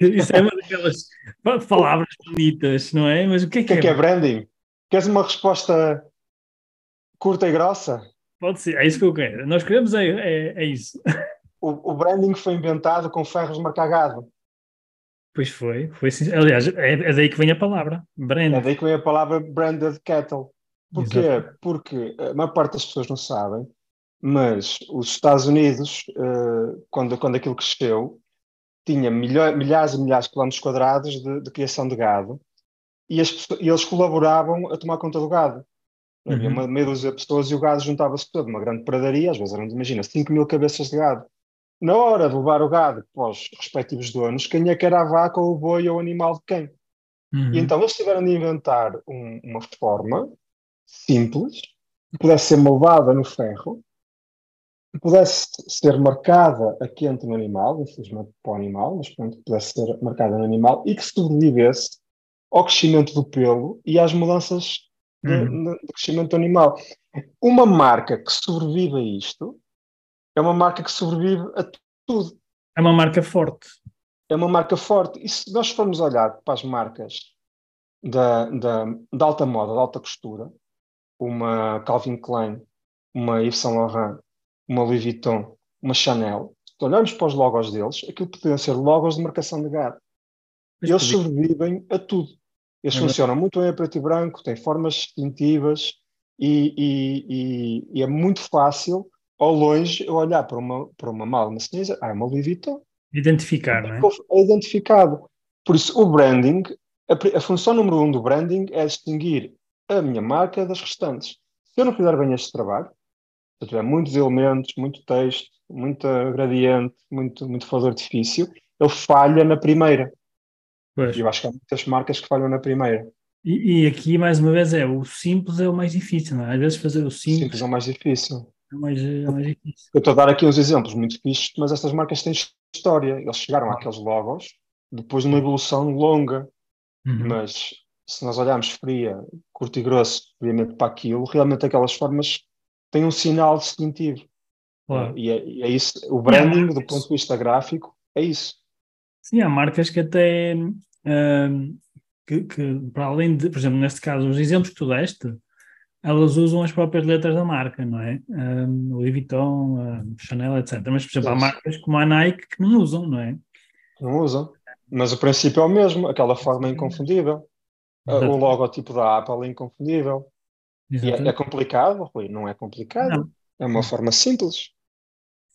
Isso é uma daquelas palavras bonitas, não é? Mas o que é que, que, é, que é branding? Queres uma resposta curta e grossa? Pode ser, é isso que eu quero. Nós queremos é, é, é isso. O, o, branding foi inventado com ferros de marcar gado. Pois foi, foi sim. Aliás, é, é, daí que vem a palavra, branding. É daí que vem a palavra branded cattle. Porquê? Exato. Porque a maior parte das pessoas não sabem, mas os Estados Unidos, eh, quando, quando aquilo cresceu, tinha milhares e milhares de quilómetros quadrados de, de criação de gado e, as, e, eles colaboravam a tomar conta do gado. Uhum. Havia uma meia dúzia de pessoas e o gado juntava-se todo, uma grande pradaria, às vezes eram, imagina, 5 mil cabeças de gado. Na hora de levar o gado para os respectivos donos, quem é que era a vaca ou o boi ou o animal de quem? Uhum. E então eles tiveram de inventar um, uma forma simples, que pudesse ser moldada no ferro, que pudesse ser marcada a quente no animal, infelizmente para o animal, mas pronto, pudesse ser marcada no animal e que sobrevivesse ao crescimento do pelo e às mudanças de, uhum. de, de crescimento do animal. Uma marca que sobrevive a isto é uma marca que sobrevive a tudo. É uma marca forte. É uma marca forte. E se nós formos olhar para as marcas da, da, da alta moda, da alta costura, uma Calvin Klein, uma Yves Saint Laurent, uma Louis Vuitton, uma Chanel, se olharmos para os logos deles, aquilo podiam ser logos de marcação de gado. E eles sobrevivem a tudo. Eles é funcionam muito bem a preto e branco, têm formas distintivas e, e, e, e, é muito fácil, ao longe, eu olhar para uma, para uma mala, cinza, ah, é uma Louis Vuitton. Identificar, não é? É identificado. Por isso, o branding, a, a função número um do branding é distinguir a minha marca das restantes. Se eu não fizer bem este trabalho, se eu tiver muitos elementos, muito texto, muita gradiente, muito, muito fogo de artifício, ele falha na primeira. Pois. Eu acho que há muitas marcas que falham na primeira. E, e, aqui, mais uma vez, é o simples é o mais difícil, não é? Às vezes fazer o simples... simples é o mais difícil. É o mais, é mais difícil. Eu estou a dar aqui uns exemplos muito fixos, mas estas marcas têm história. Eles chegaram àqueles logos depois de uma evolução longa. Uhum. Mas se nós olharmos fria, curto e grosso, obviamente para aquilo, realmente aquelas formas têm um sinal distintivo. Claro. E, é, e é isso, o branding, do ponto de vista gráfico, é isso. Sim, há marcas que até uh, que, que, para além de, por exemplo, neste caso, os exemplos que tu deste, elas usam as próprias letras da marca, não é? Um, Louis Vuitton, um, Chanel, etc. Mas, por exemplo, há marcas como a Nike que não usam, não é? Não usam. Mas o princípio é o mesmo, aquela forma é inconfundível. O logotipo da Apple é inconfundível. E é, é, complicado, Rui? Não é complicado. Não. É uma forma simples.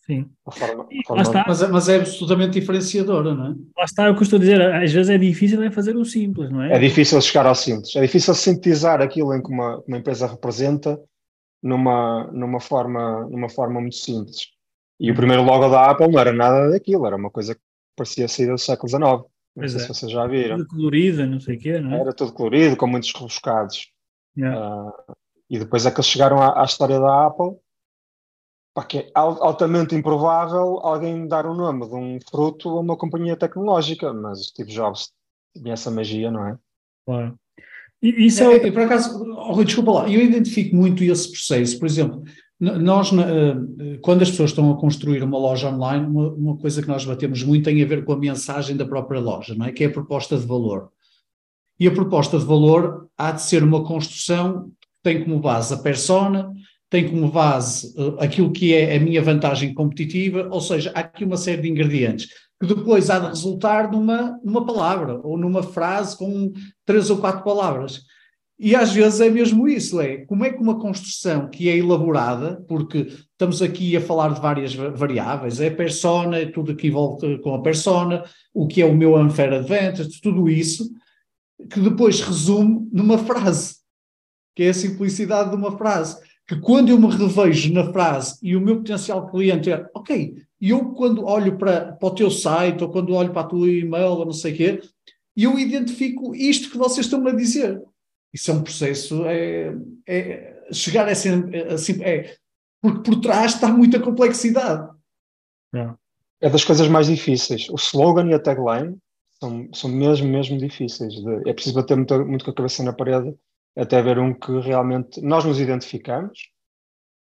Sim. Forma, forma... Mas, é, mas, é absolutamente diferenciadora, não é? Lá está, é o que eu estou a dizer, às vezes é difícil é fazer o simples, não é? É difícil chegar ao simples, é difícil sintetizar aquilo em que uma, uma empresa representa numa, numa, forma, numa forma muito simples. E o primeiro logo da Apple não era nada daquilo, era uma coisa que parecia sair do século XIX. Não pois sei é. se vocês já viram. Tudo colorida, não sei o quê, não é? Era tudo colorido, com muitos rebuscados. Yeah. Uh, e depois é que eles chegaram à, à história da Apple pá, que é altamente improvável alguém dar o nome de um fruto a uma companhia tecnológica, mas Steve Jobs tinha essa magia, não é? Claro. E, isso é, é, por acaso, oh, desculpa lá, eu identifico muito esse processo. Por exemplo, nós, eh, quando as pessoas estão a construir uma loja online, uma, uma, coisa que nós batemos muito tem a ver com a mensagem da própria loja, não é? Que é a proposta de valor. E a proposta de valor há de ser uma construção tem como base a persona, tem como base uh, aquilo que é a minha vantagem competitiva, ou seja, há aqui uma série de ingredientes que depois há de resultar numa, numa palavra ou numa frase com três ou quatro palavras. E às vezes é mesmo isso, é como é que uma construção que é elaborada, porque estamos aqui a falar de várias variáveis, é a persona, é tudo que envolve com a persona, o que é o meu unfair advantage, tudo isso, que depois resume numa frase, que é a simplicidade de uma frase que quando eu me revejo na frase e o meu potencial cliente é, ok, eu quando olho para, para o teu site ou quando olho para a tua e-mail ou não sei o quê, e eu identifico isto que vocês estão a dizer. Isso é um processo, é, é chegar a ser assim, é, porque por trás está muita complexidade. É. é das coisas mais difíceis. O slogan e a tagline são, são mesmo, mesmo difíceis. De, é preciso bater muito, muito com a cabeça na parede até ver um que realmente nós nos identificamos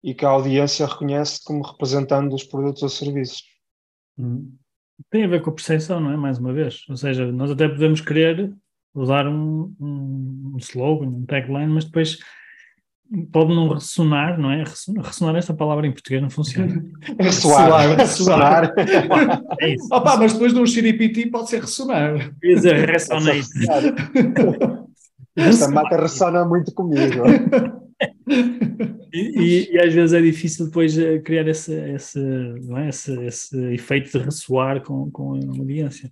e que a audiência reconhece como representando os produtos ou serviços. Hum. Tem a ver com a percepção, não é? Mais uma vez. Ou seja, nós até podemos querer usar um, um, um slogan, um tagline, mas depois pode não ressonar, não é? Ressonar esta palavra em português não funciona. ressoar, ressoar. é isso. Opa, mas depois de um xiripiti pode ser ressonar. Quer dizer, ressonate. Esta marca ressona muito comigo. E, e, e, às vezes é difícil depois eh, criar esse, esse, não é? esse, esse efeito de ressoar com, com a audiência.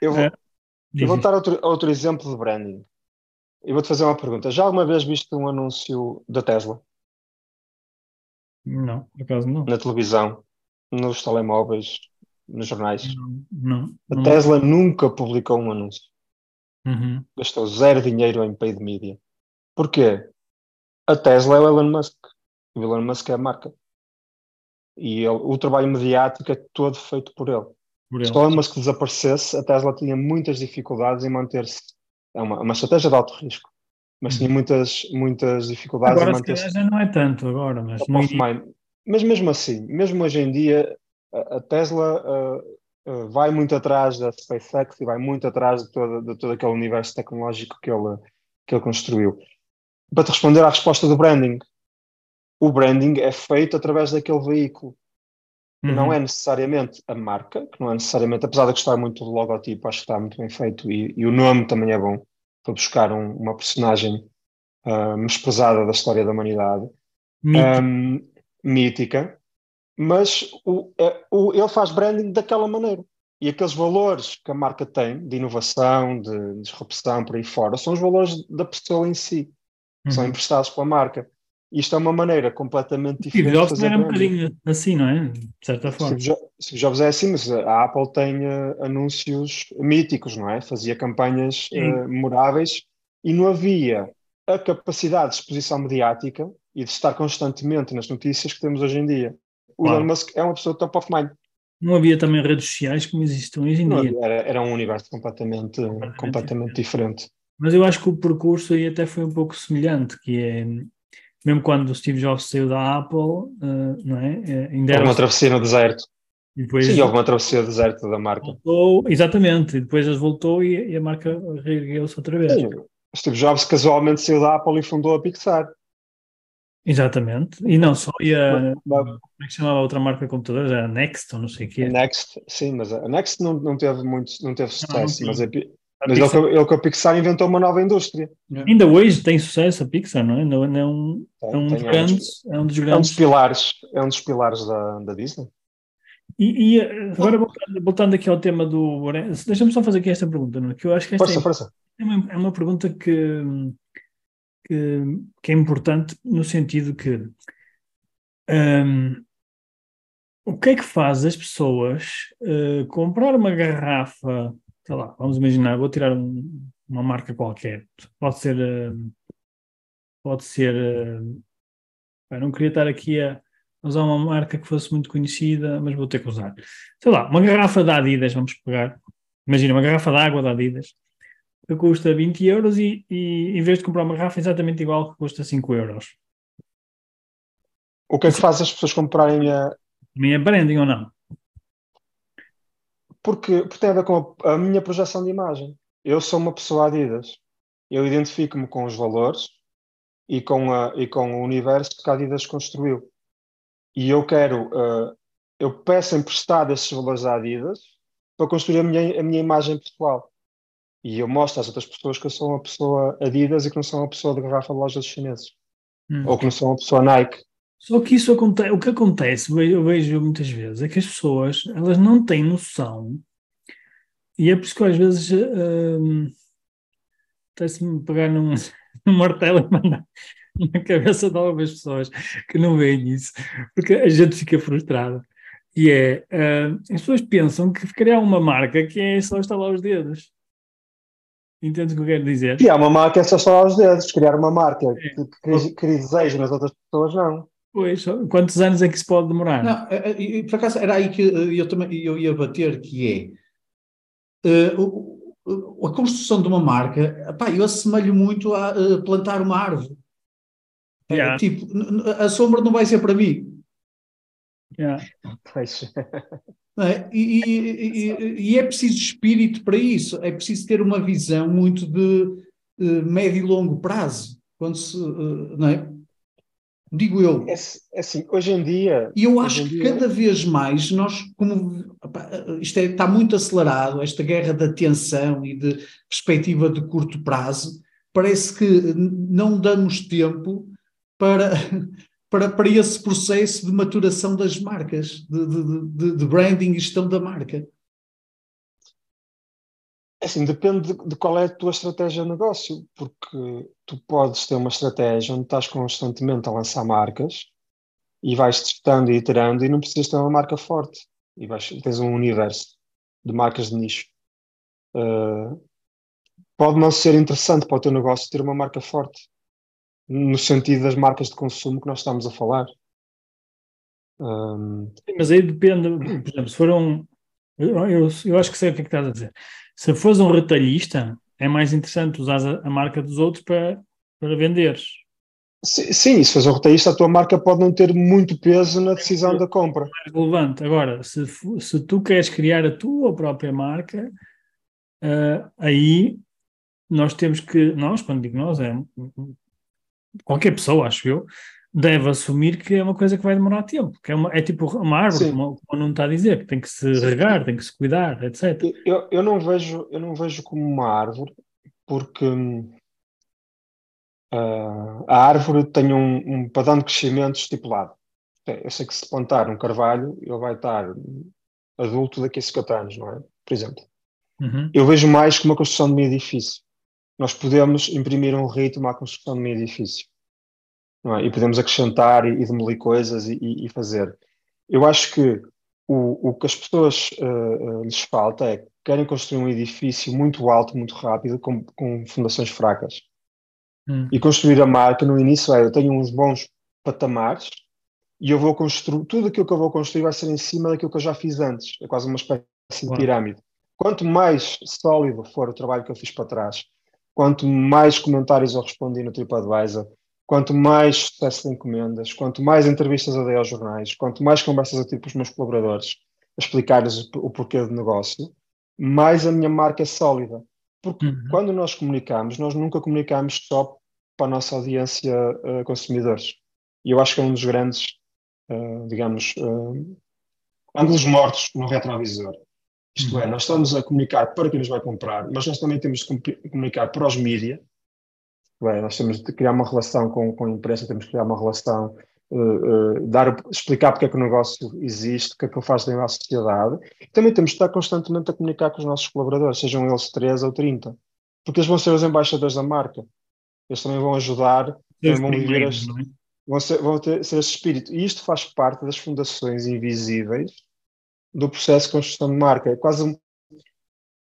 Eu vou, uh, eu vou dar outro, outro exemplo de branding. Eu vou-te fazer uma pergunta. Já alguma vez viste um anúncio da Tesla? Não, por acaso não. Na televisão, nos telemóveis, nos jornais? Não. não a não. Tesla nunca publicou um anúncio. Uhum. Gastou zero dinheiro em paid media. Porquê? A Tesla é o Elon Musk. O Elon Musk é a marca. E ele, o trabalho mediático é todo feito por ele. Por ele. Se o Elon Musk desaparecesse, a Tesla tinha muitas dificuldades em manter-se é uma, uma estratégia de alto risco, mas tinha uhum. muitas, muitas dificuldades agora, em manter-se. já não é tanto agora, mas. Não... Mas mesmo assim, mesmo hoje em dia, a, a Tesla uh, uh, vai muito atrás da SpaceX e vai muito atrás de, toda, de todo aquele universo tecnológico que ele, que ele construiu. Para te responder à resposta do branding, o branding é feito através daquele veículo. Uhum. Não é necessariamente a marca, que não é necessariamente, apesar de gostar muito do logotipo, acho que está muito bem feito e, e o nome também é bom para buscar um, uma personagem uh, da história da humanidade, mítica, um, mítica mas o, é, o, ele faz branding daquela maneira. E aqueles valores que a marca tem, de inovação, de disrupção, por aí fora, são os valores da pessoa em si, uhum. são emprestados pela marca. Isto é uma maneira completamente diferente. Steve Jobs era um bocadinho assim, não é? De certa forma. Steve, Jobs é assim, mas a Apple tem uh, anúncios míticos, não é? Fazia campanhas uh, memoráveis e não havia a capacidade de exposição mediática e de estar constantemente nas notícias que temos hoje em dia. O claro. Elon Musk é uma pessoa top of mind. Não havia também redes sociais como existem hoje em não, dia. Era, era um universo completamente, completamente, completamente diferente. Mas eu acho que o percurso aí até foi um pouco semelhante, que é mesmo quando o Steve Jobs saiu da Apple, uh, não é? Ainda era... Uma travessia no deserto. Depois, Sim, houve uma travessia no deserto da marca. Voltou, exatamente, e depois eles voltou e, e a marca reergueu-se outra vez. Sim. Steve Jobs casualmente saiu da Apple e fundou a Pixar. Exatamente, e não só, e a, como é que chamava a outra marca de computadores? A Next, ou não sei o quê. Next, sim, mas a Next não, não teve muito, não teve sucesso, não, não mas a, mas ele, ele com a Pixar inventou uma nova indústria. É. Ainda hoje tem sucesso a Pixar, não é? Não, é, um, é um, dos grandes, é um dos grandes. É um dos pilares, é um dos pilares da, da Disney. E, e agora voltando, voltando, aqui ao tema do deixa-me só fazer aqui esta pergunta, não é? que eu acho que esta força, é, força. É, uma, é uma pergunta que, que, que, é importante no sentido que um, o que é que faz as pessoas uh, comprar uma garrafa sei lá, vamos imaginar, vou tirar um, uma marca qualquer, pode ser, uh, pode ser, uh, não queria estar aqui a usar uma marca que fosse muito conhecida, mas vou ter que usar. Sei lá, uma garrafa da Adidas, vamos pegar, imagina uma garrafa de água da Adidas, que custa 20 euros e, e em vez de comprar uma garrafa exatamente igual que custa 5 euros. O que é que faz as pessoas comprarem a... Minha branding ou não? Porque, porque tem a ver com a, a minha projeção de imagem. Eu sou uma pessoa Adidas. Eu identifico-me com os valores e com, a, e com o universo que a Adidas construiu. E eu quero, uh, eu peço emprestado esses valores à Adidas para construir a minha, a minha imagem pessoal. E eu mostro às outras pessoas que eu sou uma pessoa Adidas e que não sou uma pessoa de garrafa de lojas chineses. Hum. Ou que não sou uma pessoa Nike. Só que isso acontece, o que acontece, eu vejo muitas vezes, é que as pessoas, elas não têm noção, e é por isso que às vezes hum, até-se-me pegar num, num martelo e mandar na cabeça de algumas pessoas que não veem isso, porque a gente fica frustrada. E é, uh, as pessoas pensam que criar uma marca que é só estalar os dedos. Entendes o que eu quero dizer? Criar uma marca é só só aos dedos, criar uma marca é. que, que, que desejo nas outras pessoas, não. Pois, quantos anos é que isso pode demorar? Não, é, é, por acaso era aí que eu também eu ia bater, que é uh, a construção de uma marca, pá, eu assemelho muito a uh, plantar uma árvore. Yeah. É, tipo, a sombra não vai ser para mim. Yeah. É? E, e, e, e, é preciso espírito para isso, é preciso ter uma visão muito de uh, médio e longo prazo. Quando se, uh, não é? Digo eu. É, é assim, hoje em dia. E eu acho que dia... cada vez mais nós, como isto é, está muito acelerado, esta guerra da atenção e de perspectiva de curto prazo, parece que não damos tempo para, para, para esse processo de maturação das marcas, de, de, de, de branding e gestão da marca. É assim, depende de, qual é a tua estratégia de negócio, porque tu podes ter uma estratégia onde estás constantemente a lançar marcas e vais testando e iterando e não precisas ter uma marca forte e vais, tens um universo de marcas de nicho. Uh, pode não ser interessante para o teu negócio ter uma marca forte, no sentido das marcas de consumo que nós estamos a falar. Um... Mas aí depende, por exemplo, se for um. Eu, eu, eu acho que sei o que é que estás a dizer se fores um retalhista, é mais interessante usar a, a marca dos outros para, para venderes. Sim, sim, se fores um retalhista, a tua marca pode não ter muito peso na decisão é da compra. Mais relevante. Agora, se, se tu queres criar a tua própria marca, uh, aí nós temos que, nós, quando digo nós, é qualquer pessoa, acho eu, deve assumir que é uma coisa que vai demorar tempo, que é, uma, é tipo uma árvore, como, como não está a dizer, que tem que se Sim. regar, tem que se cuidar, etc. Eu, eu, não vejo, eu não vejo como uma árvore, porque uh, a árvore tem um, um, padrão de crescimento estipulado. Eu sei que se plantar um carvalho, ele vai estar adulto daqui a 50 anos, não é? Por exemplo. Uhum. Eu vejo mais como uma construção de um edifício. Nós podemos imprimir um ritmo à construção de um edifício é? e podemos acrescentar e, e demolir coisas e, e, fazer. Eu acho que o, o que as pessoas uh, lhes falta é que querem construir um edifício muito alto, muito rápido, com, com fundações fracas. Hum. E construir a marca no início é: eu tenho uns bons patamares e eu vou construir, tudo aquilo que eu vou construir vai ser em cima daquilo que eu já fiz antes. É quase uma espécie de pirâmide. Quanto mais sólido for o trabalho que eu fiz para trás, quanto mais comentários eu respondi no TripAdvisor, quanto mais sucesso de encomendas, quanto mais entrevistas eu dei aos jornais, quanto mais conversas eu tive com os meus colaboradores, a explicar-lhes o porquê do negócio, mais a minha marca é sólida. Porque uhum. quando nós comunicamos, nós nunca comunicamos só para a nossa audiência uh, consumidores. E eu acho que é um dos grandes, uh, digamos, uh, ângulos mortos no retrovisor. Isto é, nós estamos a comunicar para quem nos vai comprar, mas nós também temos de comunicar para os mídias Bem, nós temos de criar uma relação com, com a imprensa, temos de criar uma relação, uh, uh, dar, explicar porque é que o negócio existe, o que é que ele faz na sociedade. E também temos de estar constantemente a comunicar com os nossos colaboradores, sejam eles 3 ou 30, porque eles vão ser os embaixadores da marca. Eles também vão ajudar, também vão viver este, é? vão, ser, vão ter, ser esse espírito. E isto faz parte das fundações invisíveis do processo de construção de marca. É quase um,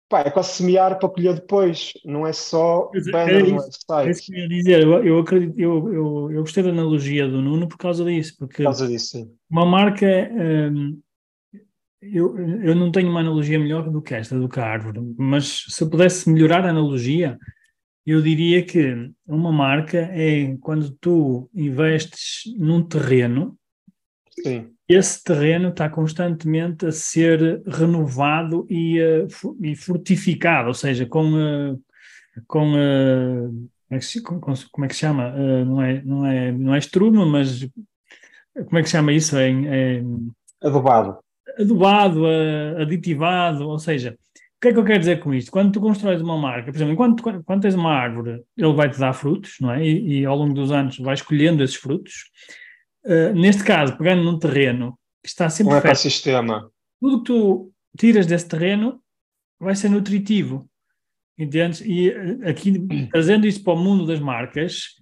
Pá, é quase semear para colher depois, não é só banner, é não é. É isso que eu ia dizer, eu, eu acredito, eu, eu, eu gostei da analogia do Nuno por causa disso, porque por causa disso, sim. uma marca, hum, eu, eu não tenho uma analogia melhor do que esta, do que a árvore, mas se eu pudesse melhorar a analogia, eu diria que uma marca é quando tu investes num terreno Sim esse terreno está constantemente a ser renovado e, uh, e fortificado, ou seja, com, uh, com, uh, como, é que, com, como, é que, se chama? não, é, não, é, não é estrume, mas como é que se chama isso? É, é adubado. Adubado, aditivado, ou seja, o que é que eu quero dizer com isto? Quando tu constróis uma marca, por exemplo, enquanto, quando tens uma árvore, ele vai te dar frutos, não é? E, e ao longo dos anos vais escolhendo esses frutos. Uh, neste caso, pegando num terreno que está sempre um ecossistema. Tudo que tu tiras desse terreno vai ser nutritivo, entendes? E uh, aqui, trazendo isso para o mundo das marcas,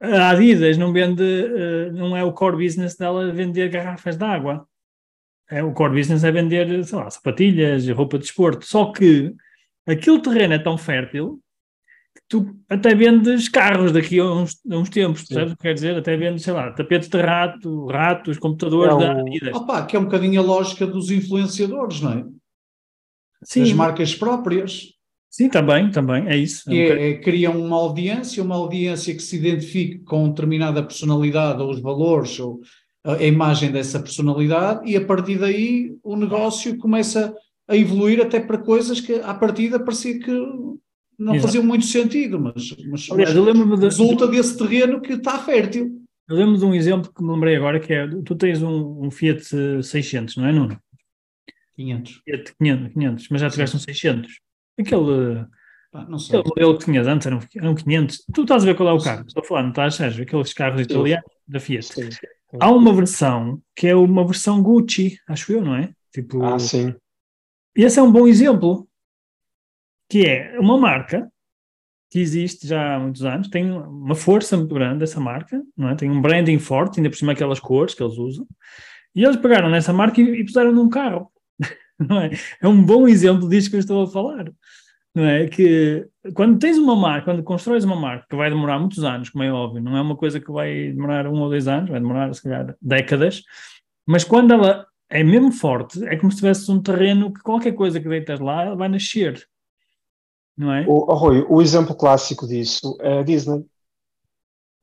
a Adidas não vende, uh, não é o core business dela vender garrafas de água. É, o core business é vender, sei lá, sapatilhas, roupa de desporto. Só que aquele terreno é tão fértil tu até vendes carros daqui a uns, a uns tempos, percebes o que quer dizer? Até vendes, sei lá, tapetes de rato, ratos, computadores é da Adidas. Opa, que é um bocadinho a lógica dos influenciadores, não é? Sim. Das marcas próprias. Sim, também, também, é isso. É, um é, criam uma audiência, uma audiência que se identifique com determinada personalidade ou os valores ou a, a imagem dessa personalidade e a partir daí o negócio começa a evoluir até para coisas que à partida parecia que não Exato. faziam muito sentido, mas, mas, Aliás, mas de, resulta desse terreno que está fértil. Eu lembro de um exemplo que me lembrei agora, que é, tu tens um, um Fiat 600, não é, Nuno? 500. Fiat 500, 500 mas já tiveste um 600. Aquele, Pá, não sei. aquele modelo que tinhas antes era um, era um 500. Tu estás a ver qual é o carro? Estou a falar, não estás, Sérgio? Aqueles carros italianos da Fiat. Sim, sim. Há uma versão que é uma versão Gucci, acho eu, não é? Tipo, ah, sim. E esse é um bom exemplo, que é uma marca que existe já há muitos anos, tem uma força muito grande essa marca, não é? Tem um branding forte, ainda por cima aquelas cores que eles usam, e eles pegaram nessa marca e, e puseram num carro. Não é? é um bom exemplo disto que eu estou a falar. Não é? Que quando tens uma marca, quando constróis uma marca que vai demorar muitos anos, como é óbvio, não é uma coisa que vai demorar um ou dois anos, vai demorar se calhar décadas, mas quando ela é mesmo forte, é como se tivesse um terreno que qualquer coisa que deitas lá vai nascer. Não é? O, oh, Rui, o exemplo clássico disso é a Disney.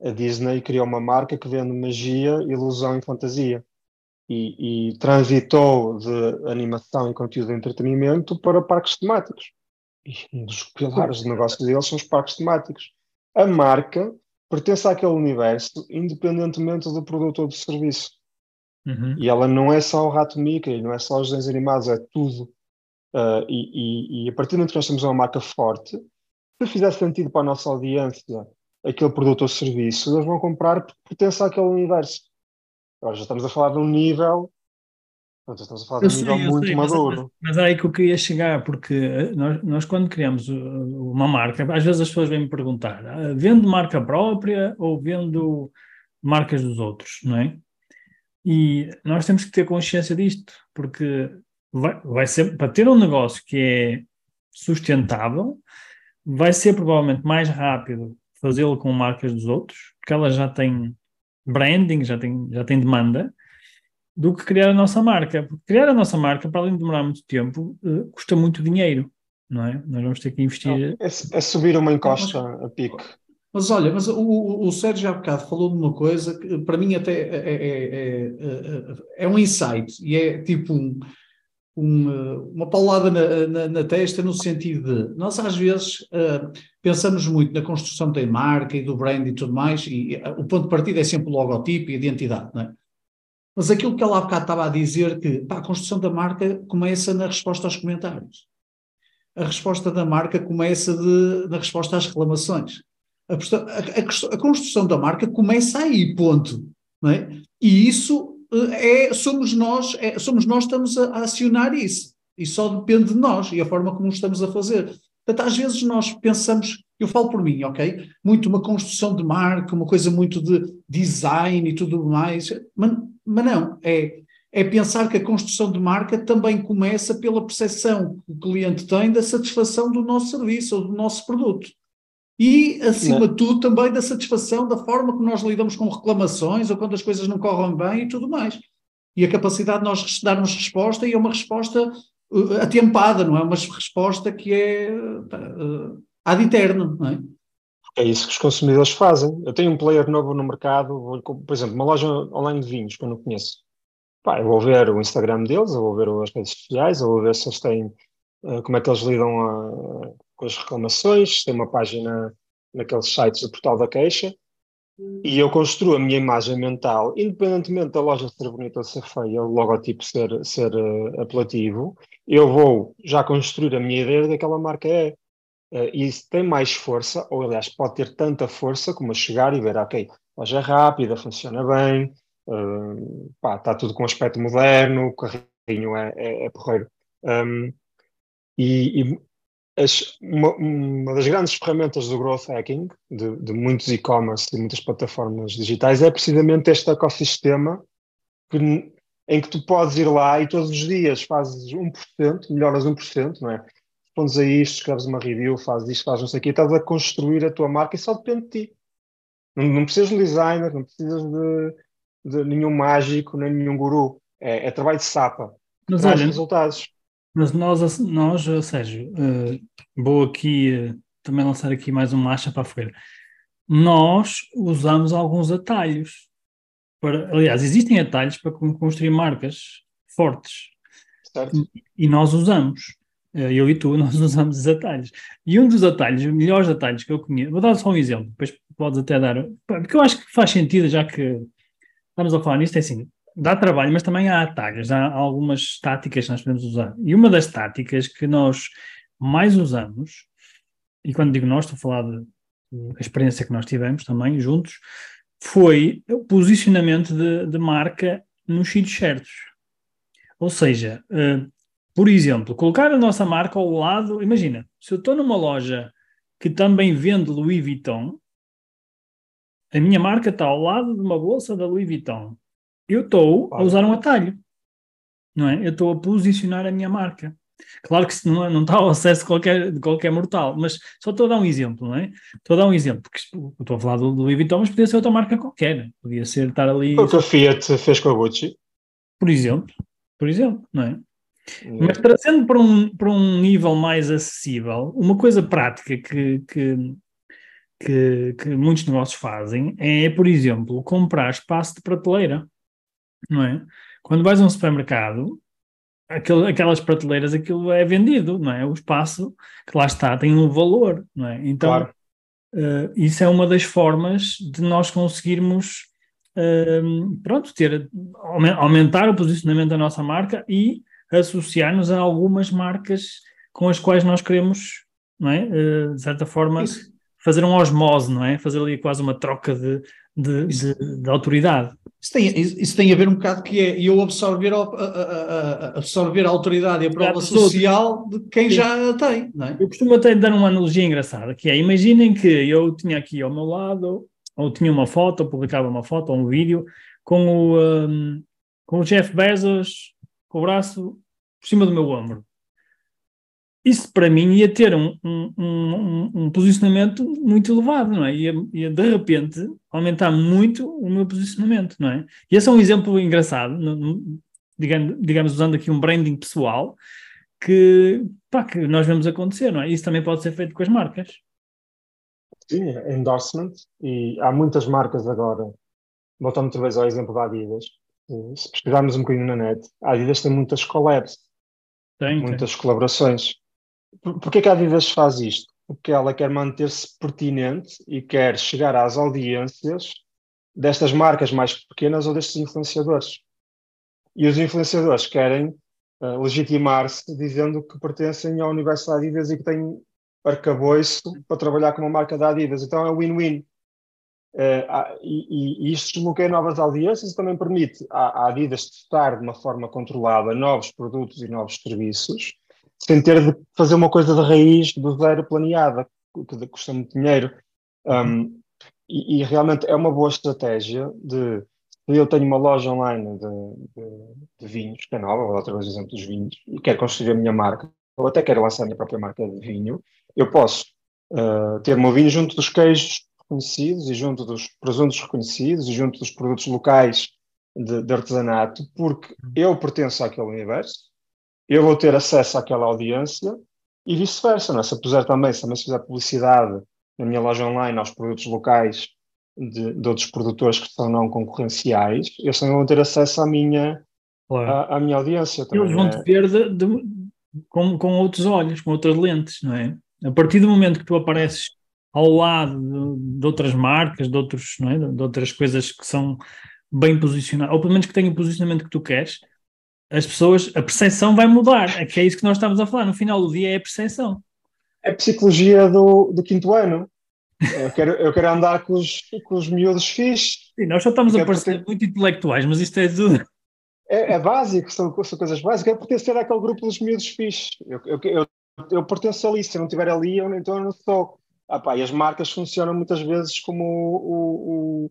A Disney criou uma marca que vende magia, ilusão e fantasia e, e transitou de animação e conteúdo de entretenimento para parques temáticos. E um dos pilares do negócio deles são os parques temáticos. A marca pertence àquele universo, independentemente do produto ou do serviço. Uhum. E ela não é só o rato Mickey, não é só os desenhos animados, é tudo. Uh, e, e, e, a partir do momento que nós temos uma marca forte, se fizer sentido para a nossa audiência aquele produto ou serviço, eles vão comprar porque pertence àquele universo. Agora já estamos a falar de um nível. Estamos a falar de um sei, nível muito sei, maduro. Mas, mas é aí que eu queria chegar, porque eh, nós, nós quando criamos uma marca, às vezes as pessoas vêm me perguntar: ah, vendo marca própria ou vendo marcas dos outros, não é? E nós temos que ter consciência disto, porque vai, vai ser para ter um negócio que é sustentável, vai ser provavelmente mais rápido fazê-lo com marcas dos outros, porque elas já têm branding, já tem, já tem demanda, do que criar a nossa marca. Porque criar a nossa marca, para além de demorar muito tempo, uh, custa muito dinheiro, não é? Nós vamos ter que investir. É, é subir uma encosta a pique. Mas olha, mas o, o Sérgio há bocado falou de uma coisa que para mim até é, é, é, é um insight e é tipo um, um, uma paulada na, na, na, testa no sentido de nós às vezes uh, pensamos muito na construção da marca e do brand e tudo mais e o ponto de partida é sempre o logotipo e a identidade, não é? Mas aquilo que ela há bocado estava a dizer que pá, a construção da marca começa na resposta aos comentários. A resposta da marca começa de, na resposta às reclamações a, a, a, construção da marca começa aí, ponto. É? E isso é, somos nós, é, somos nós estamos a, a, acionar isso. E só depende de nós e a forma como estamos a fazer. Portanto, às vezes nós pensamos, eu falo por mim, ok? Muito uma construção de marca, uma coisa muito de design e tudo mais, mas, mas não, é, é pensar que a construção de marca também começa pela percepção que o cliente tem da satisfação do nosso serviço ou do nosso produto e, acima não. de tudo, também da satisfação da forma como nós lidamos com reclamações ou quando as coisas não correm bem e tudo mais. E a capacidade de nós darmos resposta, e é uma resposta uh, atempada, não é uma resposta que é uh, ad eterno, não é? É isso que os consumidores fazem. Eu tenho um player novo no mercado, por exemplo, uma loja online de vinhos que eu não conheço. Pá, eu vou ver o Instagram deles, eu vou ver as redes sociais, eu vou ver se eles têm, uh, como é que eles lidam a, com as reclamações, tem uma página naqueles sites do portal da queixa, e eu construo a minha imagem mental, independentemente da loja ser bonita ou ser feia, o logotipo ser, ser uh, apelativo, eu vou já construir a minha ideia daquela marca é. Uh, e isso tem mais força, ou aliás, pode ter tanta força como chegar e ver, ok, loja é rápida, funciona bem, uh, pá, está tudo com aspecto moderno, o carrinho é, é, é porreiro. Um, e, e, as, uma, uma, das grandes ferramentas do growth hacking, de, de muitos e-commerce, de muitas plataformas digitais, é precisamente este ecossistema que, em que tu podes ir lá e todos os dias fazes 1%, melhoras 1%, não é? respondes a isto, escreves uma review, fazes isto, fazes não sei o quê, estás a construir a tua marca e só depende de ti. Não, não precisas de um designer, não precisas de, de nenhum mágico, nem nenhum guru. É, é trabalho de sapa. Mas olha, resultados. Mas nós, nós Sérgio, uh, vou aqui uh, também lançar aqui mais uma acha para a fogueira. Nós usamos alguns atalhos. Para, aliás, existem atalhos para construir marcas fortes. Certo. E nós usamos. Eh, eu e tu, nós usamos os atalhos. E um dos atalhos, os melhores atalhos que eu conheço, vou dar só um exemplo, depois podes até dar, porque eu acho que faz sentido, já que estamos a falar nisto, é assim, dá trabalho, mas também há atalhos, há algumas táticas que nós podemos usar. E uma das táticas que nós mais usamos, e quando digo nós, estou a falar de, de experiência que nós tivemos também juntos, foi o posicionamento de, de marca nos sítios certos. Ou seja, uh, por exemplo, colocar a nossa marca ao lado, imagina, se eu estou numa loja que também vende Louis Vuitton, a minha marca está ao lado de uma bolsa da Louis Vuitton. Eu estou a usar um atalho, não é? Eu estou a posicionar a minha marca. Claro que isso não, é, não está ao acesso de qualquer, de qualquer mortal, mas só estou a dar um exemplo, não é? Estou a dar um exemplo, porque estou a falar do Louis Vuitton, mas podia ser outra marca qualquer. Podia ser estar ali. O que a Fiat fez com a Gucci. Por exemplo, por exemplo, não é? Mas trazendo para um, para um nível mais acessível, uma coisa prática que, que, que, que, muitos negócios fazem é, por exemplo, comprar espaço de prateleira, não é? Quando vais a um supermercado, aquel, aquelas prateleiras, aquilo é vendido, não é? O espaço que lá está tem um valor, não é? Então, claro. uh, isso é uma das formas de nós conseguirmos, uh, pronto, ter, aumentar o posicionamento da nossa marca e associar-nos a algumas marcas com as quais nós queremos, não é? Uh, de certa forma, Isso. fazer um osmose, não é? Fazer ali quase uma troca de, de, de, de autoridade. Isso tem, isso tem a ver um bocado que é eu absorver a, a, a, absorver a autoridade e a prova social de quem Sim. já a tem. Não é? Eu costumo até dar uma analogia engraçada, que é, imaginem que eu tinha aqui ao meu lado, ou tinha uma foto, ou publicava uma foto ou um vídeo, com o, um, com o Jeff Bezos com o braço por cima do meu ombro. Isso para mim ia ter um, um, um, um posicionamento muito elevado, não é? Ia, ia, de repente aumentar muito o meu posicionamento, não é? E esse é um exemplo engraçado, digamos, digamos usando aqui um branding pessoal, que, pá, que nós vemos acontecer, não é? Isso também pode ser feito com as marcas. Sim, endorsement, e há muitas marcas agora, voltando outra vez ao exemplo da Adidas, se pesquisarmos um bocadinho na net, a Adidas tem muitas collabs, tem, muitas tem. colaborações. Por, porquê que a Adidas faz isto? Porque ela quer manter-se pertinente e quer chegar às audiências destas marcas mais pequenas ou destes influenciadores. E os influenciadores querem uh, legitimar-se dizendo que pertencem ao universo da Adidas e que têm arcabouço para trabalhar com uma marca da Adidas. Então é win-win. Uh, e, e, isto desbloqueia novas audiências e também permite à, à Adidas testar de uma forma controlada novos produtos e novos serviços, sem ter de fazer uma coisa de raiz, do zero planeada, que custa muito dinheiro. Um, e, e, realmente é uma boa estratégia de. Eu tenho uma loja online de, de, de vinhos, que é nova, vou outra vez o exemplo dos vinhos, e quero construir a minha marca, ou até quero lançar a minha própria marca de vinho, eu posso uh, ter o meu vinho junto dos queijos reconhecidos e junto dos presuntos reconhecidos e junto dos produtos locais de, de artesanato, porque eu pertenço àquele universo, eu vou ter acesso àquela audiência e vice-versa. É? Se eu puser também, se também se fizer publicidade na minha loja online aos produtos locais de, de outros produtores que são não concorrenciais, eles também vão ter acesso à minha, claro. à, à, minha audiência. Também, eles vão te é. ver de, de, com, com outros olhos, com outras lentes, não é? A partir do momento que tu apareces ao lado de, de outras marcas, de, outros, é? de outras coisas que são bem posicionadas, ou pelo menos que tenham o posicionamento que tu queres, as pessoas, a percepção vai mudar. É que é isso que nós estamos a falar. No final do dia é a percepção. É a psicologia do, do quinto ano. Eu quero, eu quero andar com os, com os miúdos fixos. Sim, nós só estamos a parecer ter... muito intelectuais, mas isto é tudo. É, é básico, são, são coisas básicas. Eu pertencer àquele grupo dos miúdos fixos. Eu, eu, eu, eu pertenço ali. Se eu não estiver ali, eu, então eu não sou. Ah, pá, e as marcas funcionam muitas vezes como o,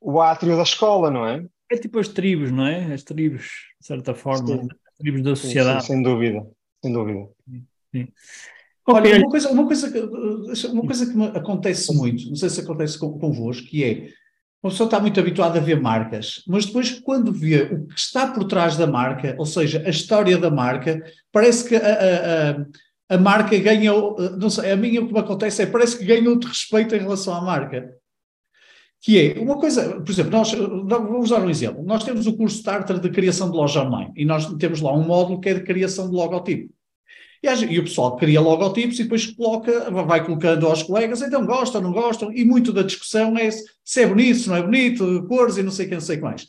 o, o, átrio da escola, não é? É tipo as tribos, não é? As tribos, de certa forma, sim. as tribos da sociedade. Sim, sim, sem dúvida, sem dúvida. Sim. Okay. Olha, uma coisa, uma, coisa que, uma coisa que me acontece muito, não sei se acontece com, convosco, que é uma pessoa está muito habituada a ver marcas, mas depois quando vê o que está por trás da marca, ou seja, a história da marca, parece que a, a, a, a marca ganha, não sei, a mim o que me acontece é parece que ganha outro respeito em relação à marca. Que é uma coisa, por exemplo, nós, vamos dar um exemplo, nós temos o curso Starter de criação de loja online e nós temos lá um módulo que é de criação de logotipo. E, e, o pessoal cria logotipos e depois coloca, vai colocando aos colegas, então gostam, não gostam, e muito da discussão é se é bonito, se não é bonito, cores e não sei quem, não sei mais.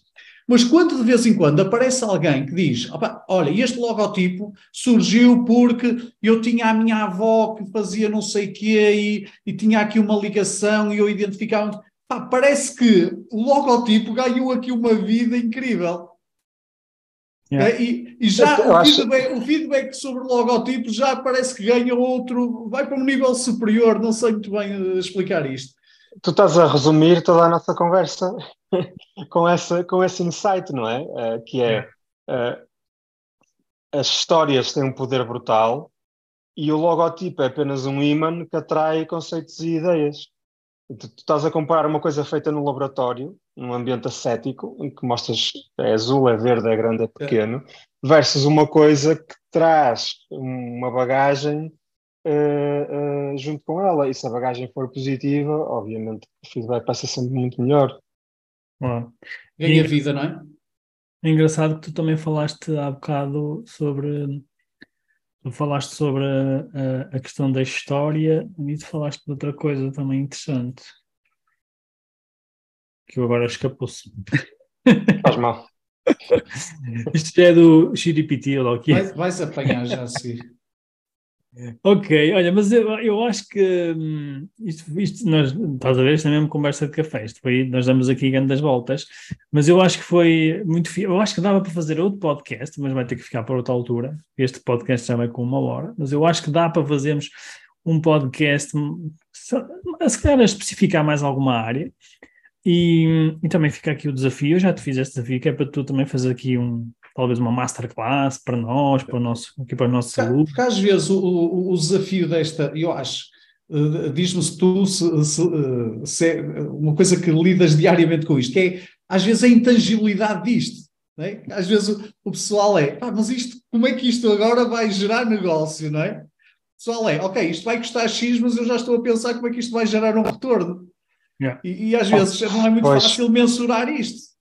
Mas quando de vez em quando aparece alguém que diz: olha, este logotipo surgiu porque eu tinha a minha avó que fazia não sei o quê e, e tinha aqui uma ligação e eu identificava. Pá, parece que o logotipo ganhou aqui uma vida incrível. Yeah. É, e, e, já o, acho... feedback, o, feedback, sobre o logotipo já parece que ganha outro, vai para um nível superior, não sei muito bem eh, explicar isto. Tu estás a resumir toda a nossa conversa com, essa, com esse insight, não é? Uh, que é uh, as histórias têm um poder brutal e o logotipo é apenas um imã que atrai conceitos e ideias. Tu, tu estás a comparar uma coisa feita no laboratório num ambiente ascético, em que mostras é azul, é verde, é grande, é pequeno, é. versus uma coisa que traz uma bagagem uh, uh, junto com ela. E se a bagagem for positiva, obviamente o feedback passa sempre muito melhor. Ganha vida, não é? É engraçado que tu também falaste há bocado sobre. Tu falaste sobre a, a, a questão da história e tu falaste de outra coisa também interessante que eu agora escapou-se. Faz mal. Isto é do XDPT, ou o que é? Vais, vais apanhar já a seguir. Ok, olha, mas eu, eu acho que hum, isto, isto nós, estás a ver, isto é mesmo conversa de café, isto foi, nós damos aqui grandes voltas, mas eu acho que foi muito, eu acho que dava para fazer outro podcast, mas vai ter que ficar para outra altura, este podcast já vai com uma hora, mas eu acho que dá para fazermos um podcast, hum, se calhar a especificar mais alguma área, e, e, também fica aqui o desafio, eu já te fiz esse desafio, que é para tu também fazer aqui um, talvez uma masterclass para nós, para o nosso, aqui para o nosso saúde. Porque às vezes o, o, o desafio desta, eu acho, uh, diz-me se tu, se, se, uh, se, é uma coisa que lidas diariamente com isto, que é às vezes a intangibilidade disto. É? Às vezes o, o pessoal é, pá, mas isto, como é que isto agora vai gerar negócio, não é? O pessoal é, ok, isto vai custar X, mas eu já estou a pensar como é que isto vai gerar um retorno. Yeah. E, e, às vezes não é muito pois. fácil mensurar isto.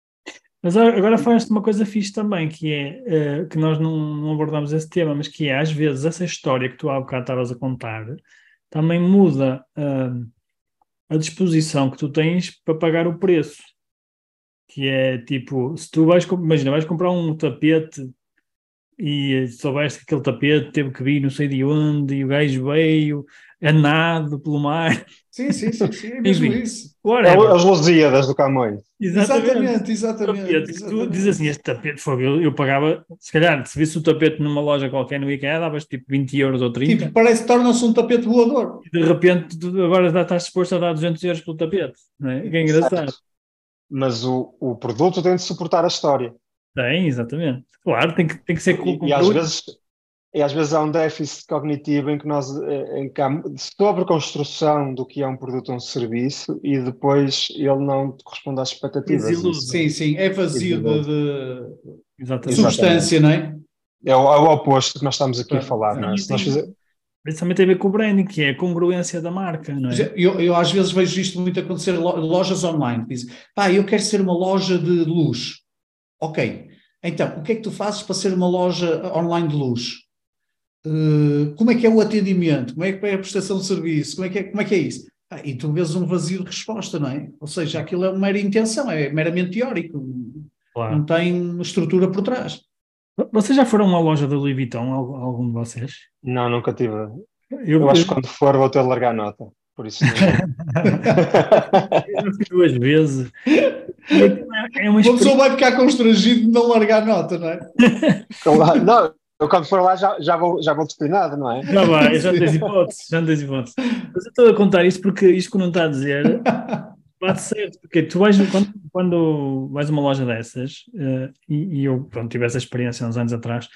Mas agora falaste uma coisa fixe também, que é uh, que nós não, não, abordamos esse tema, mas que é às vezes essa história que tu há bocado estavas a contar também muda uh, a disposição que tu tens para pagar o preço. Que é tipo, se tu vais, imagina, vais comprar um tapete e soubeste que aquele tapete teve que vir não sei de onde, e o gajo veio a nado pelo mar. Sim, sim, sim, sim é mesmo Enfim, isso. Whatever. As Lusíadas do Camões. Exatamente, exatamente. exatamente, Tu dizes assim, este tapete, fogo, eu, eu pagava, se calhar, se visse o tapete numa loja qualquer no IKEA, davas tipo 20 euros ou 30. Tipo, parece que torna-se um tapete voador. E de repente, agora estás disposto a dar 200 euros pelo tapete, não é? Que é engraçado. Certo. Mas o, o produto tem de suportar a história. Tem, exatamente. Claro, tem que, tem que ser com, e, e às vezes e às vezes há um déficit cognitivo em que nós eh, em que há sobre construção do que é um produto ou um serviço e depois ele não corresponde às expectativas. Sim, sim, é vazio de, de substância, não é? É o, é o, oposto que nós estamos aqui a falar, não é? Se nós fizer... Isso também tem a ver com o branding, que é a congruência da marca, não é? Eu, eu às vezes vejo isto muito acontecer lojas online. Dizem, pá, eu quero ser uma loja de luz. Ok, então, o que é que tu fazes para ser uma loja online de luz? Uh, como é que é o atendimento? Como é que é a prestação de serviço? Como é que é, como é, que é isso? Ah, e tu vês um vazio de resposta, não é? Ou seja, aquilo é uma mera intenção, é meramente teórico, claro. não tem estrutura por trás. Vocês já foram a uma loja da Louis Vuitton, algum de vocês? Não, nunca tive. Eu, eu acho que quando for vou ter de largar nota. Por isso. eu fui duas vezes. É uma, pessoa vai ficar constrangido de não largar nota, não é? não, eu quando for lá já, já, vou, já vou disciplinado, não é? Não vai, já tens hipóteses, já tens hipóteses. Mas eu estou a contar isto porque isto que não está a dizer bate certo, porque tu vais, quando, quando vais a uma loja dessas, uh, e, e, eu pronto, tive essa experiência uns anos atrás,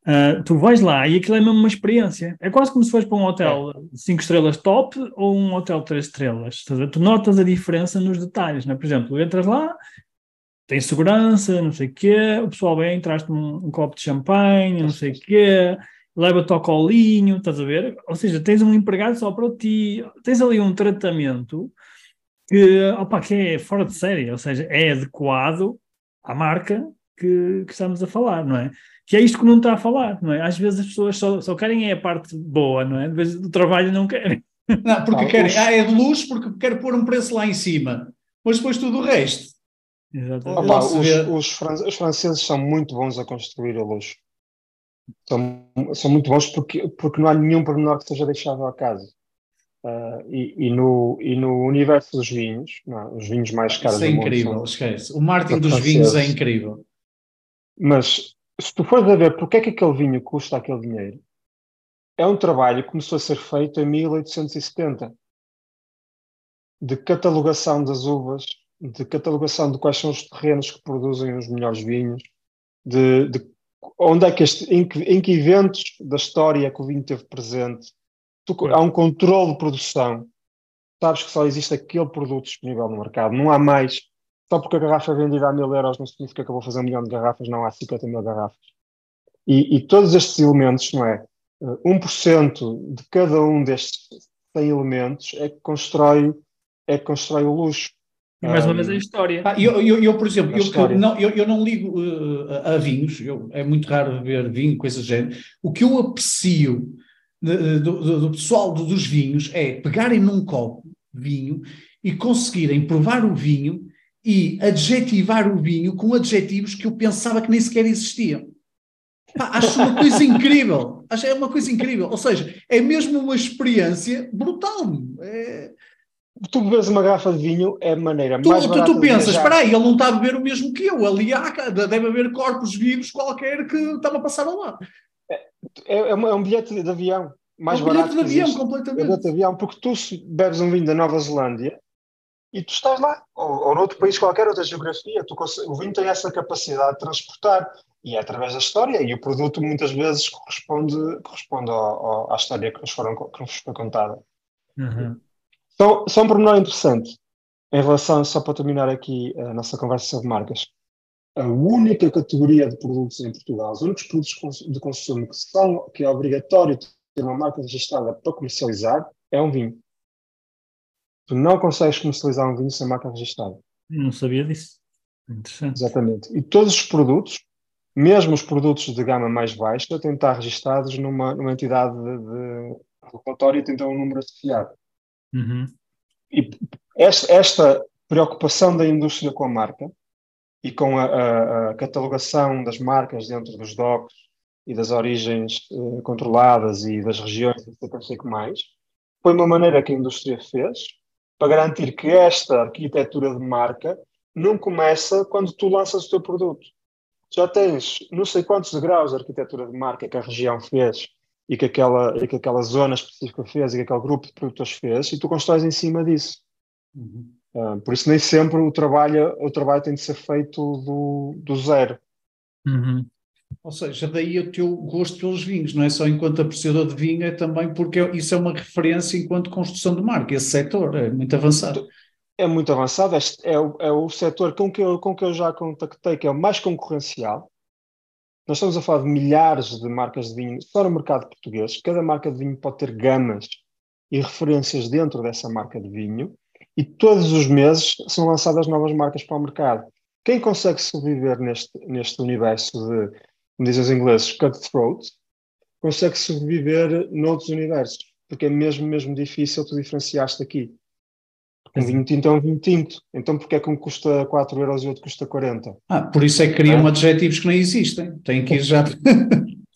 Uh, tu vais lá e aquilo é mesmo uma experiência. É quase como se fores para um hotel 5 é. estrelas top ou um hotel 3 estrelas. Tu notas a diferença nos detalhes, né? Por exemplo, entras lá, tem segurança, não sei o quê, o pessoal vem, traz-te um, um, copo de champanhe, não sei o quê, leva-te ao colinho, estás a ver? Ou seja, tens um empregado só para ti, tens ali um tratamento que, opa, que é fora de série, ou seja, é adequado à marca que, que estamos a falar, não é? que é isto que não está a falar, não é? Às vezes as pessoas só, só querem é a parte boa, não é? Às vezes do trabalho não querem. Não, porque querem, ah, é de luz porque quero pôr um preço lá em cima, mas depois tudo o resto. Exatamente. Opa, os, os, os, franceses são muito bons a construir a luz. São, são muito bons porque, porque não há nenhum pormenor que seja deixado ao acaso. Uh, e, e, no, e no universo dos vinhos, não, os vinhos mais caros. Isso é incrível, são, esquece. O marketing dos vinhos é incrível. Mas se tu fores a ver porque é que aquele vinho custa aquele dinheiro, é um trabalho que começou a ser feito em 1870 de catalogação das uvas, de catalogação de quais são os terrenos que produzem os melhores vinhos, de, de onde é que este, em, que, em que eventos da história é que o vinho teve presente. Tu, há um controle de produção. Sabes que só existe aquele produto disponível no mercado, não há mais só porque a garrafa é vendida a mil euros não significa que eu vou fazer um milhão de garrafas, não há 50 mil garrafas. E, e todos estes elementos, não é? 1% de cada um destes 100 elementos é que constrói, é que constrói o luxo. E mais uma vez a história. Ah, eu, eu, eu, por exemplo, eu, não, eu, eu não ligo uh, a vinhos, eu, é muito raro beber vinho, coisas do género. O que eu aprecio do, do, do pessoal dos vinhos é pegarem num copo vinho e conseguirem provar o vinho e adjetivar o vinho com adjetivos que eu pensava que nem sequer existiam. Pá, acho uma coisa incrível. Acho é uma coisa incrível. Ou seja, é mesmo uma experiência brutal. É... Tu bebes uma garrafa de vinho é a maneira tu, mais tu, tu, tu pensas, espera aí, ele não está a beber o mesmo que eu. Ali há, deve haver corpos vivos qualquer que estava a passar ao lado. É, é, é, um bilhete de avião. Mais é um bilhete de avião, completamente. É bilhete de avião, porque tu bebes um vinho da Nova Zelândia e tu estás lá, ou, ou noutro país qualquer, outra geografia, tu, o vinho tem essa capacidade de transportar, e é através da história, e o produto muitas vezes corresponde, corresponde ao, ao, à história que nos, foram, que nos foi contada. Uhum. Então, só um pormenor interessante, em relação, só para terminar aqui a nossa conversa sobre marcas, a única categoria de produtos em Portugal, os únicos produtos de consumo que, são, que é obrigatório ter uma marca registrada para comercializar, é um vinho. Tu não consegues comercializar um vinho sem marca registrada. Não sabia disso. Interessante. Exatamente. E todos os produtos, mesmo os produtos de gama mais baixa, têm de estar registrados numa, numa entidade de, de regulatória e têm de ter um número associado. Uhum. E esta, preocupação da indústria com a marca e com a, a, a catalogação das marcas dentro dos DOCs e das origens eh, controladas e das regiões, não sei que mais, foi uma maneira que a indústria fez para garantir que esta arquitetura de marca não começa quando tu lanças o teu produto. Já tens não sei quantos degraus de arquitetura de marca que a região fez e que aquela, e que aquela zona específica fez e que aquele grupo de produtores fez e tu constróis em cima disso. Uhum. Uh, por isso nem sempre o trabalho, o trabalho tem de ser feito do, do zero. Uhum. Ou seja, daí o teu gosto pelos vinhos, não é só enquanto apreciador de vinho, é também porque isso é uma referência enquanto construção de marca. Esse setor é muito avançado. É muito avançado. Este é, o, é o setor com que, eu, com que eu já contactei que é o mais concorrencial. Nós estamos a falar de milhares de marcas de vinho só no mercado português. Cada marca de vinho pode ter gamas e referências dentro dessa marca de vinho. E todos os meses são lançadas novas marcas para o mercado. Quem consegue sobreviver neste, neste universo de como dizem os ingleses, cutthroat, consegue sobreviver noutros universos, porque é mesmo, mesmo difícil tu diferenciaste aqui. Um vinho tinto é um vinho tinto, então porque é que um custa 4 euros e outro custa 40? Ah, por isso é que criam é? adjetivos que não existem. Tem que ir já.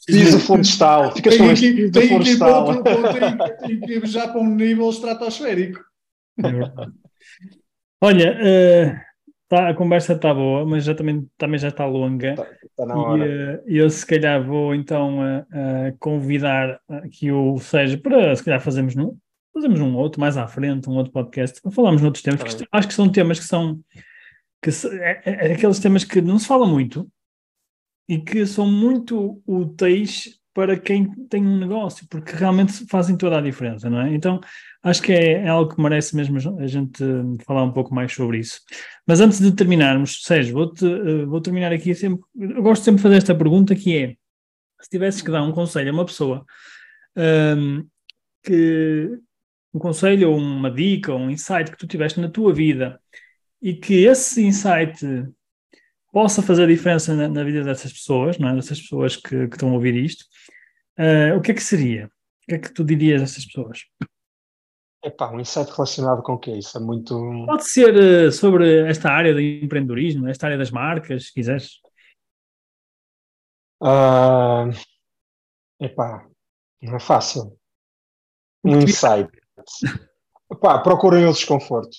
Piso florestal, ficas com este piso florestal. Tem que ir já para um nível estratosférico. Olha, uh, Tá, a conversa está boa, mas já também, também já está longa. Tá, tá na hora. E uh, eu se calhar vou então uh, uh, convidar aqui o Sérgio para se calhar fazermos um, fazemos um outro mais à frente, um outro podcast, falamos noutros temas, tá que acho que são temas que são que é, é, é, aqueles temas que não se fala muito, e que são muito úteis para quem tem um negócio, porque realmente fazem toda a diferença, não é? Então, acho que é, é, algo que merece mesmo a gente falar um pouco mais sobre isso. Mas antes de terminarmos, Sérgio, vou, -te, eh, vou terminar aqui sempre. Eu gosto sempre de fazer esta pergunta que é: se tivesses que dar um conselho a uma pessoa um, que um conselho ou uma dica ou um insight que tu tiveste na tua vida e que esse insight possa fazer diferença na, na, vida dessas pessoas, não é? dessas pessoas que, que estão a ouvir isto, uh, o que é que seria? O que é que tu dirias a essas pessoas? Epá, um insight relacionado com o que é isso? É muito. Pode ser uh, sobre esta área do empreendedorismo, esta área das marcas, se quiseres. Uh, epá, não é fácil. Um insight. Epá, procurem o desconforto.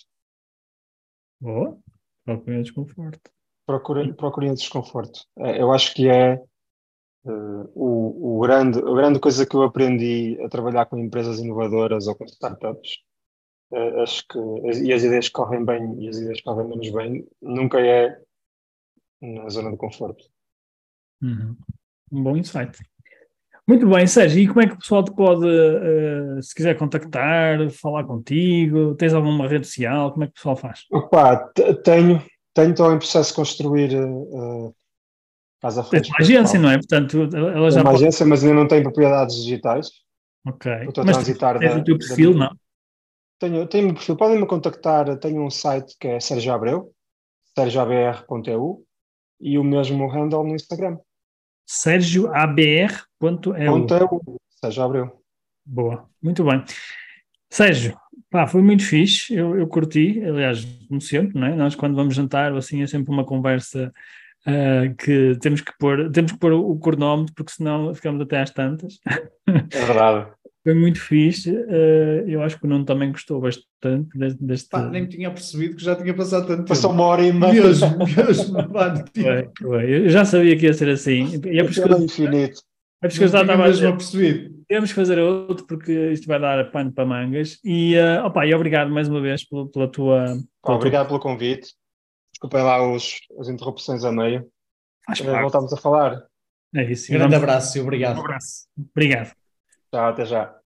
Boa, procurem o desconforto procurem, procurem o desconforto. É, eu acho que é uh, o, o grande, a grande coisa que eu aprendi a trabalhar com empresas inovadoras ou com startups. Uh, acho que e as ideias correm bem e as ideias correm menos bem, nunca é na zona de conforto. Uhum. Um bom insight. Muito bem, Sérgio, e como é que o pessoal te pode, uh, se quiser contactar, falar contigo? Tens alguma rede social? Como é que o pessoal faz? Opa, tenho, tenho, estou em processo de construir uh, casa frente. É uma agência, não é? Portanto, ela já é uma pode... agência, mas ainda não tem propriedades digitais. Ok. Estou a mas transitar tens da, o teu perfil, da... não? Tenho, tenho um perfil. Podem-me contactar. Tenho um site que é Sérgio Abreu, sergioabr.eu e o mesmo handle no Instagram. sergioabr.eu Sérgio Abreu. Boa, muito bem. Sérgio, pá, foi muito fixe, eu, eu curti, aliás, como sempre, não é? Nós quando vamos jantar, assim, é sempre uma conversa uh, que temos que pôr, temos que pôr o cronómetro, porque senão ficamos até às tantas. É verdade. foi muito fixe, uh, eu acho que o Nuno também gostou bastante deste... deste... Pá, nem me tinha percebido que já tinha passado tanto Passou uma hora e meia. Mesmo, mesmo, mano. Foi, foi. Eu já sabia que ia ser assim. E é por isso que eu... infinito. É por isso que eu já estava a perceber temos que fazer outro porque isto vai dar pano para mangas. E, uh, opa, e obrigado mais uma vez pela, pela tua. Pela obrigado tua... pelo convite. Desculpem lá os, as interrupções a meio. Voltamos a falar. É isso. Um grande abraço e obrigado. Um abraço. Obrigado. Tchau, até já.